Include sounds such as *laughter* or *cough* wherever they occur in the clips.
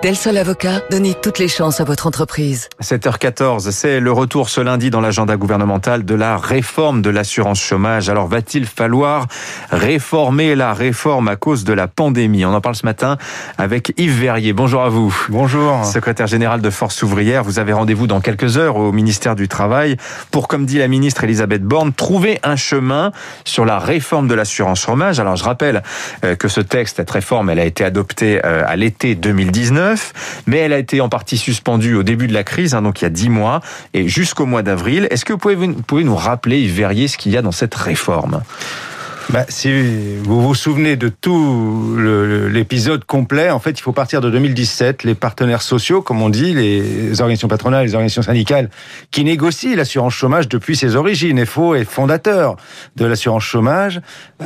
Del Sol Avocat, donnez toutes les chances à votre entreprise. 7h14, c'est le retour ce lundi dans l'agenda gouvernemental de la réforme de l'assurance chômage. Alors va-t-il falloir réformer la réforme à cause de la pandémie? On en parle ce matin avec Yves Verrier. Bonjour à vous. Bonjour. Secrétaire général de Force ouvrière, vous avez rendez-vous dans quelques heures au ministère du Travail pour, comme dit la ministre Elisabeth Borne, trouver un chemin sur la réforme de l'assurance chômage. Alors je rappelle euh, que ce texte, cette réforme, elle a été adoptée euh, à l'été 2019 mais elle a été en partie suspendue au début de la crise, hein, donc il y a dix mois, et jusqu'au mois d'avril. Est-ce que vous pouvez, vous pouvez nous rappeler, Yves Verrier, ce qu'il y a dans cette réforme? Bah, si vous vous souvenez de tout l'épisode complet, en fait, il faut partir de 2017. Les partenaires sociaux, comme on dit, les organisations patronales, les organisations syndicales, qui négocient l'assurance chômage depuis ses origines. EFO est fondateur de l'assurance chômage,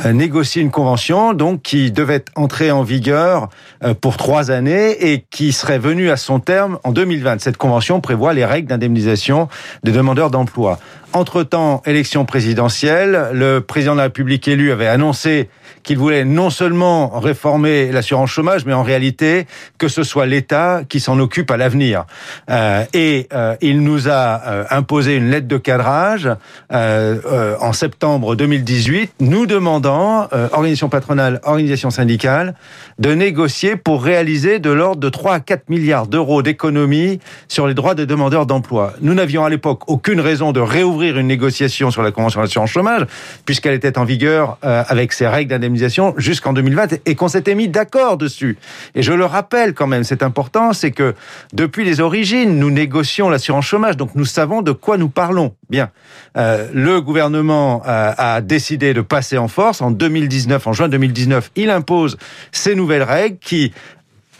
euh, négocient une convention donc qui devait entrer en vigueur euh, pour trois années et qui serait venue à son terme en 2020. Cette convention prévoit les règles d'indemnisation des demandeurs d'emploi. Entre-temps, élection présidentielle, le président de la République élu avait annoncé qu'il voulait non seulement réformer l'assurance chômage, mais en réalité que ce soit l'État qui s'en occupe à l'avenir. Euh, et euh, il nous a euh, imposé une lettre de cadrage en septembre 2018, nous demandant, organisation patronale, organisation syndicale, de négocier pour réaliser de l'ordre de 3 à 4 milliards d'euros d'économies sur les droits des demandeurs d'emploi. Nous n'avions à l'époque aucune raison de réouvrir une négociation sur la convention d'assurance chômage, puisqu'elle était en vigueur avec ses règles d'indemnisation jusqu'en 2020 et qu'on s'était mis d'accord dessus. Et je le rappelle quand même, c'est important, c'est que depuis les origines, nous négocions l'assurance chômage, donc nous savons de quoi nous parlons. Bien, euh, le gouvernement a, a décidé de passer en force en 2019, en juin 2019, il impose ces nouvelles règles qui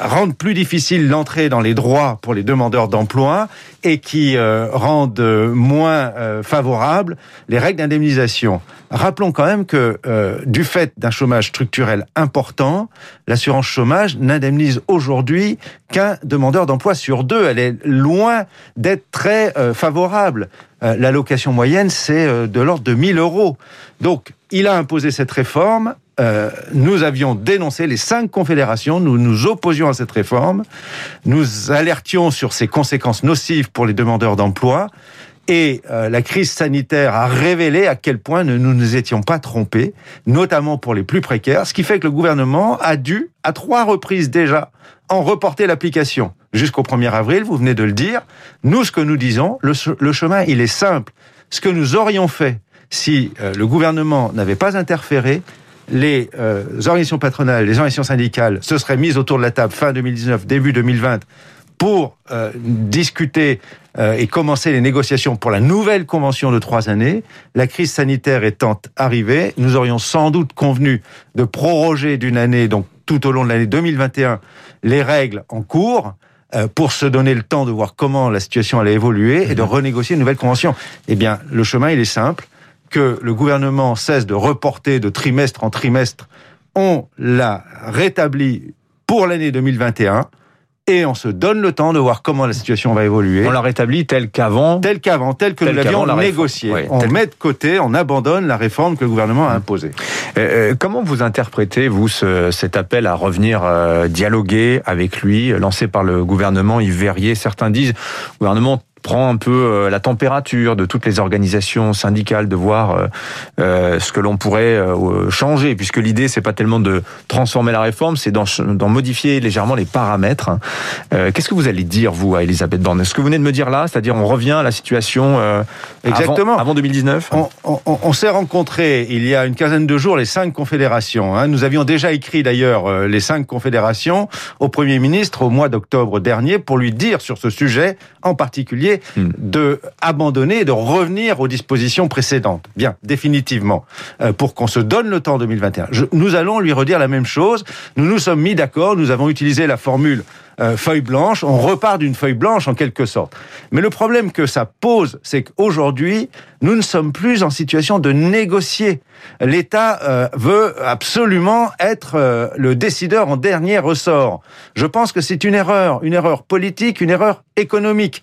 rendent plus difficile l'entrée dans les droits pour les demandeurs d'emploi et qui euh, rendent moins euh, favorables les règles d'indemnisation. Rappelons quand même que euh, du fait d'un chômage structurel important, l'assurance chômage n'indemnise aujourd'hui qu'un demandeur d'emploi sur deux. Elle est loin d'être très favorable. L'allocation moyenne, c'est de l'ordre de 1000 euros. Donc, il a imposé cette réforme euh, nous avions dénoncé les cinq confédérations, nous nous opposions à cette réforme, nous alertions sur ses conséquences nocives pour les demandeurs d'emploi, et euh, la crise sanitaire a révélé à quel point nous ne nous étions pas trompés, notamment pour les plus précaires, ce qui fait que le gouvernement a dû, à trois reprises déjà, en reporter l'application jusqu'au 1er avril, vous venez de le dire. Nous, ce que nous disons, le, chemin, il est simple. Ce que nous aurions fait si euh, le gouvernement n'avait pas interféré, les euh, organisations patronales, les organisations syndicales se seraient mises autour de la table fin 2019, début 2020 pour euh, discuter euh, et commencer les négociations pour la nouvelle convention de trois années. La crise sanitaire étant arrivée, nous aurions sans doute convenu de proroger d'une année, donc tout au long de l'année 2021, les règles en cours pour se donner le temps de voir comment la situation allait évoluer et de mmh. renégocier une nouvelle convention. Eh bien, le chemin, il est simple que le gouvernement cesse de reporter de trimestre en trimestre, on l'a rétabli pour l'année 2021 et on se donne le temps de voir comment la situation va évoluer. On l'a rétabli tel qu'avant Tel qu'avant, tel que nous l'avions négocié. on met de côté, on abandonne la réforme que le gouvernement a imposée. Euh, euh, comment vous interprétez, vous, ce, cet appel à revenir euh, dialoguer avec lui, lancé par le gouvernement Yves Verrier? Certains disent, gouvernement prend un peu euh, la température de toutes les organisations syndicales, de voir euh, euh, ce que l'on pourrait changer, puisque l'idée c'est pas tellement de transformer la réforme, c'est d'en modifier légèrement les paramètres. Qu'est-ce que vous allez dire vous à Elisabeth Borne? Est-ce que vous venez de me dire là, c'est-à-dire on revient à la situation Exactement. Avant, 2019 On, s'est rencontrés il y a une quinzaine de jours les cinq confédérations. Hein. Nous avions déjà écrit d'ailleurs les cinq confédérations au Premier ministre au mois d'octobre dernier pour lui dire sur ce sujet en particulier Hmm. de abandonner et de revenir aux dispositions précédentes. Bien, définitivement, euh, pour qu'on se donne le temps 2021. nous allons lui redire la même chose. Nous nous sommes mis d'accord, nous avons utilisé la formule euh, feuille blanche, on repart d'une feuille blanche en quelque sorte. Mais le problème que ça pose, c'est qu'aujourd'hui, nous ne sommes plus en situation de négocier. L'État euh, veut absolument être euh, le décideur en dernier ressort. Je pense que c'est une erreur, une erreur politique, une erreur économique.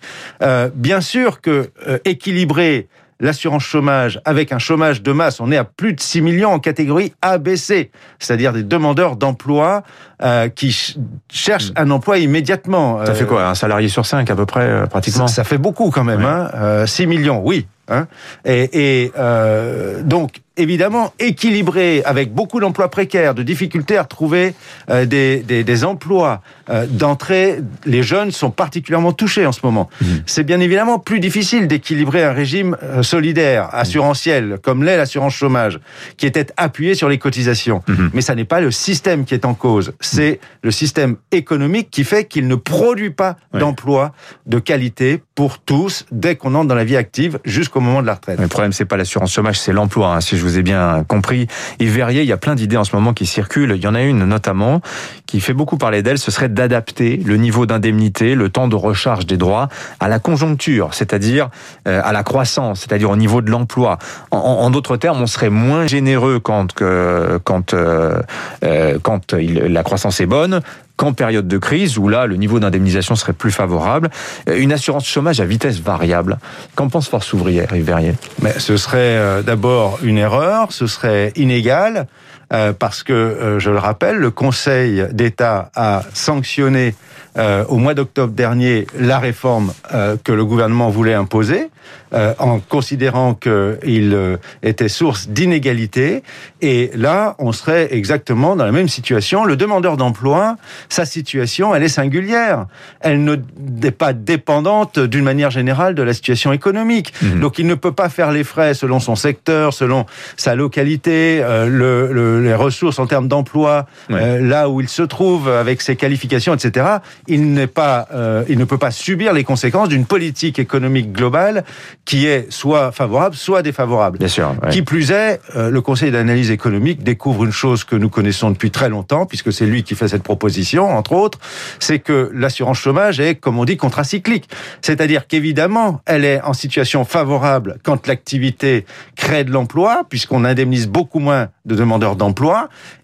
bien sûr que équilibrer l'assurance chômage avec un chômage de masse. On est à plus de 6 millions en catégorie ABC, c'est-à-dire des demandeurs d'emploi euh, qui cherchent un emploi immédiatement. Ça fait quoi Un salarié sur cinq à peu près, euh, pratiquement ça, ça, fait beaucoup quand même. Hein euh, 6 millions, oui. Hein et, et euh, donc, évidemment, équilibré avec beaucoup d'emplois précaires, de difficultés à retrouver euh, des, des, des, emplois euh, d'entrée, les jeunes sont particulièrement touchés en ce moment. Mmh. C'est bien évidemment plus difficile d'équilibrer un régime euh, solidaire, assurantiel, comme l'est l'assurance chômage, qui était appuyé sur les cotisations. Mmh. Mais ça n'est pas le système qui est en cause, c'est mmh. le système économique qui fait qu'il ne produit pas ouais. d'emplois de qualité pour tous dès qu'on entre dans la vie active jusqu'au au moment de la retraite. Le problème, c'est pas l'assurance chômage, c'est l'emploi, hein, si je vous ai bien compris. Yves Verrier, il y a plein d'idées en ce moment qui circulent. Il y en a une notamment qui fait beaucoup parler d'elle, ce serait d'adapter le niveau d'indemnité, le temps de recharge des droits à la conjoncture, c'est-à-dire euh, à la croissance, c'est-à-dire au niveau de l'emploi. En, d'autres termes, on serait moins généreux quand, quand, euh, euh, quand la croissance est bonne, qu'en période de crise, où là, le niveau d'indemnisation serait plus favorable. Une assurance chômage à vitesse variable. Qu'en pense Force ouvrière, Yves Mais Ce serait euh, d'abord une erreur, ce serait inégal, euh, parce que, euh, je le rappelle, le Conseil d'État a sanctionné euh, au mois d'octobre dernier la réforme euh, que le gouvernement voulait imposer, euh, en considérant qu'il euh, était source d'inégalité. Et là, on serait exactement dans la même situation. Le demandeur d'emploi, sa situation, elle est singulière. Elle n'est pas dépendante d'une manière générale de la situation économique. Mmh. Donc, il ne peut pas faire les frais selon son secteur, selon sa localité, euh, le, le, les ressources en termes d'emploi, ouais. là où il se trouve, avec ses qualifications, etc il n'est pas, euh, il ne peut pas subir les conséquences d'une politique économique globale qui est soit favorable, soit défavorable. Bien sûr. Ouais. Qui plus est, euh, le Conseil d'analyse économique découvre une chose que nous connaissons depuis très longtemps, puisque c'est lui qui fait cette proposition, entre autres, c'est que l'assurance chômage est, comme on dit, contracyclique. C'est-à-dire qu'évidemment, elle est en situation favorable quand l'activité crée de l'emploi, puisqu'on indemnise beaucoup moins de demandeurs d'emploi,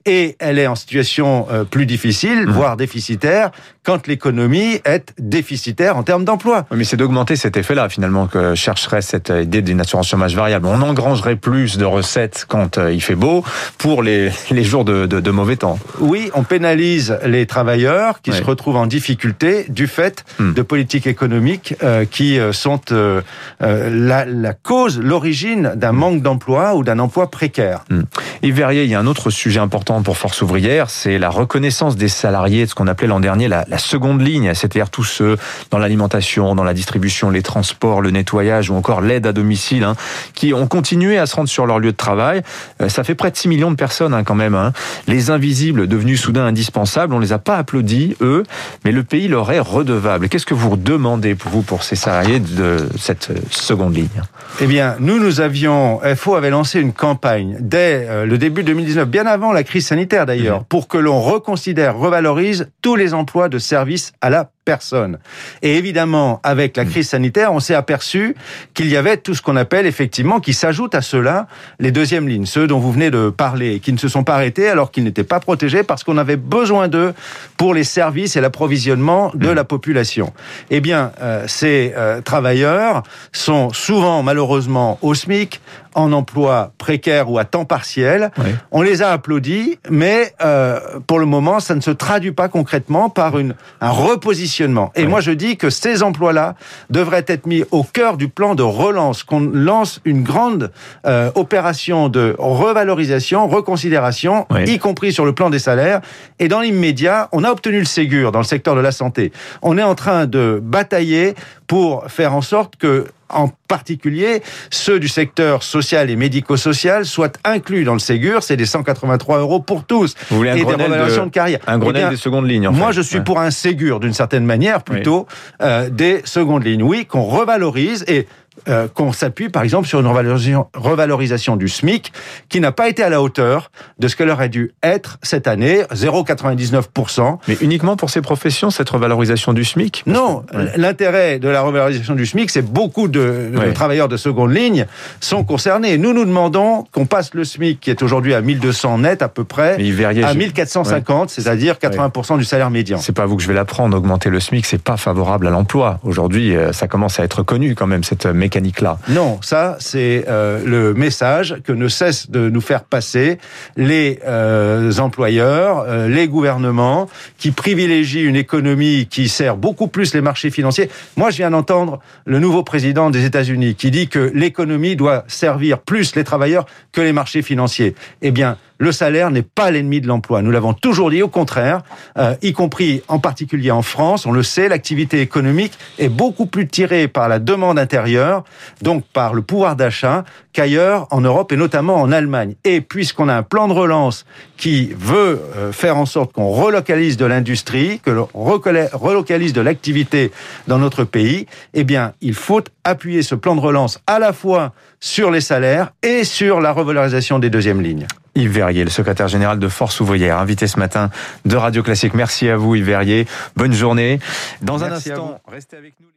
et elle est en situation euh, plus difficile, mmh. voire déficitaire, quand l'économie est déficitaire en termes d'emploi. Oui, mais c'est d'augmenter cet effet-là, finalement, que chercherait cette idée d'une assurance chômage variable. On engrangerait plus de recettes quand euh, il fait beau pour les, *laughs* les jours de, de, de mauvais temps. Oui, on pénalise les travailleurs qui oui. se retrouvent en difficulté du fait mmh. de politiques économiques euh, qui euh, sont euh, la, la, cause, l'origine d'un mmh. manque d'emploi ou d'un emploi précaire. Mmh. Yves Verrier, il y a un autre sujet important pour Force ouvrière, c'est la reconnaissance des salariés de ce qu'on appelait l'an dernier la, seconde ligne, c'est-à-dire tous ceux dans l'alimentation, dans la distribution, les transports, le nettoyage ou encore l'aide à domicile, hein, qui ont continué à se rendre sur leur lieu de travail. Euh, ça fait près de 6 millions de personnes hein, quand même. Hein. Les invisibles devenus soudain indispensables, on les a pas applaudis, eux, mais le pays leur est redevable. Qu'est-ce que vous demandez pour vous, pour ces salariés de cette seconde ligne? Eh bien, nous, nous avions, FO avait lancé une campagne dès euh, le début 2019, bien avant la crise sanitaire d'ailleurs, mmh. pour que l'on reconsidère, revalorise tous les emplois de service à la Et évidemment, avec la crise sanitaire, on s'est aperçu qu'il y avait tout ce qu'on appelle effectivement, qui s'ajoute à cela, les deuxièmes lignes, ceux dont vous venez de parler, qui ne se sont pas arrêtés alors qu'ils n'étaient pas protégés parce qu'on avait besoin d'eux pour les services et l'approvisionnement de la population. Eh bien, euh, ces euh, travailleurs sont souvent, malheureusement, au SMIC, en emploi précaire ou à temps partiel. Oui. On les a applaudis, mais euh, pour le moment, ça ne se traduit pas concrètement par une, un repositionnement. Et oui. moi, je dis que ces emplois-là devraient être mis au cœur du plan de relance, qu'on lance une grande euh, opération de revalorisation, reconsidération, oui. y compris sur le plan des salaires. Et dans l'immédiat, on a obtenu le Ségur dans le secteur de la santé. On est en train de batailler pour faire en sorte que en particulier ceux du secteur social et médico-social soient inclus dans le Ségur. C'est des 183 euros pour tous. Vous voulez un et des revalorisations de, de, carrière. Un Grenelle eh bien, des secondes lignes. En moi, fait. je suis ouais. pour un Ségur d'une certaine manière, plutôt oui. euh, des secondes lignes. Oui, qu'on revalorise et euh, qu'on s'appuie par exemple sur une revalorisation, revalorisation du SMIC qui n'a pas été à la hauteur de ce qu'elle aurait dû être cette année, 0,99%. Mais uniquement pour ces professions, cette revalorisation du SMIC Non, ouais. l'intérêt de la revalorisation du SMIC, c'est beaucoup de, de ouais. travailleurs de seconde ligne sont concernés. Nous, nous demandons qu'on passe le SMIC, qui est aujourd'hui à 1200 net à peu près, à 1450, ouais. c'est-à-dire 80% du salaire médian. C'est pas à vous que je vais l'apprendre, augmenter le SMIC, c'est pas favorable à l'emploi. Aujourd'hui, euh, ça commence à être connu quand même, cette Non, ça c'est euh, le message que ne cesse de nous faire passer les euh, employeurs, euh, les gouvernements, qui privilégient une économie qui sert beaucoup plus les marchés financiers. Moi, je viens d'entendre le nouveau président des États-Unis qui dit que l'économie doit servir plus les travailleurs que les marchés financiers. Eh bien, le salaire n'est pas l'ennemi de l'emploi. Nous l'avons toujours dit, au contraire, euh, y compris en particulier en France, on le sait, l'activité économique est beaucoup plus tirée par la demande intérieure, donc par le pouvoir d'achat, qu'ailleurs en Europe et notamment en Allemagne. Et puisqu'on a un plan de relance qui veut euh, faire en sorte qu'on relocalise de l'industrie, que l'on relocalise de l'activité dans notre pays, eh bien, il faut appuyer ce plan de relance à la fois sur les salaires et sur la revalorisation des deuxièmes lignes. Yves Verrier, le secrétaire général de Force ouvrière, invité ce matin de Radio Classique. Merci à vous, Yves Verrier. Bonne journée. Dans un instant, restez avec nous.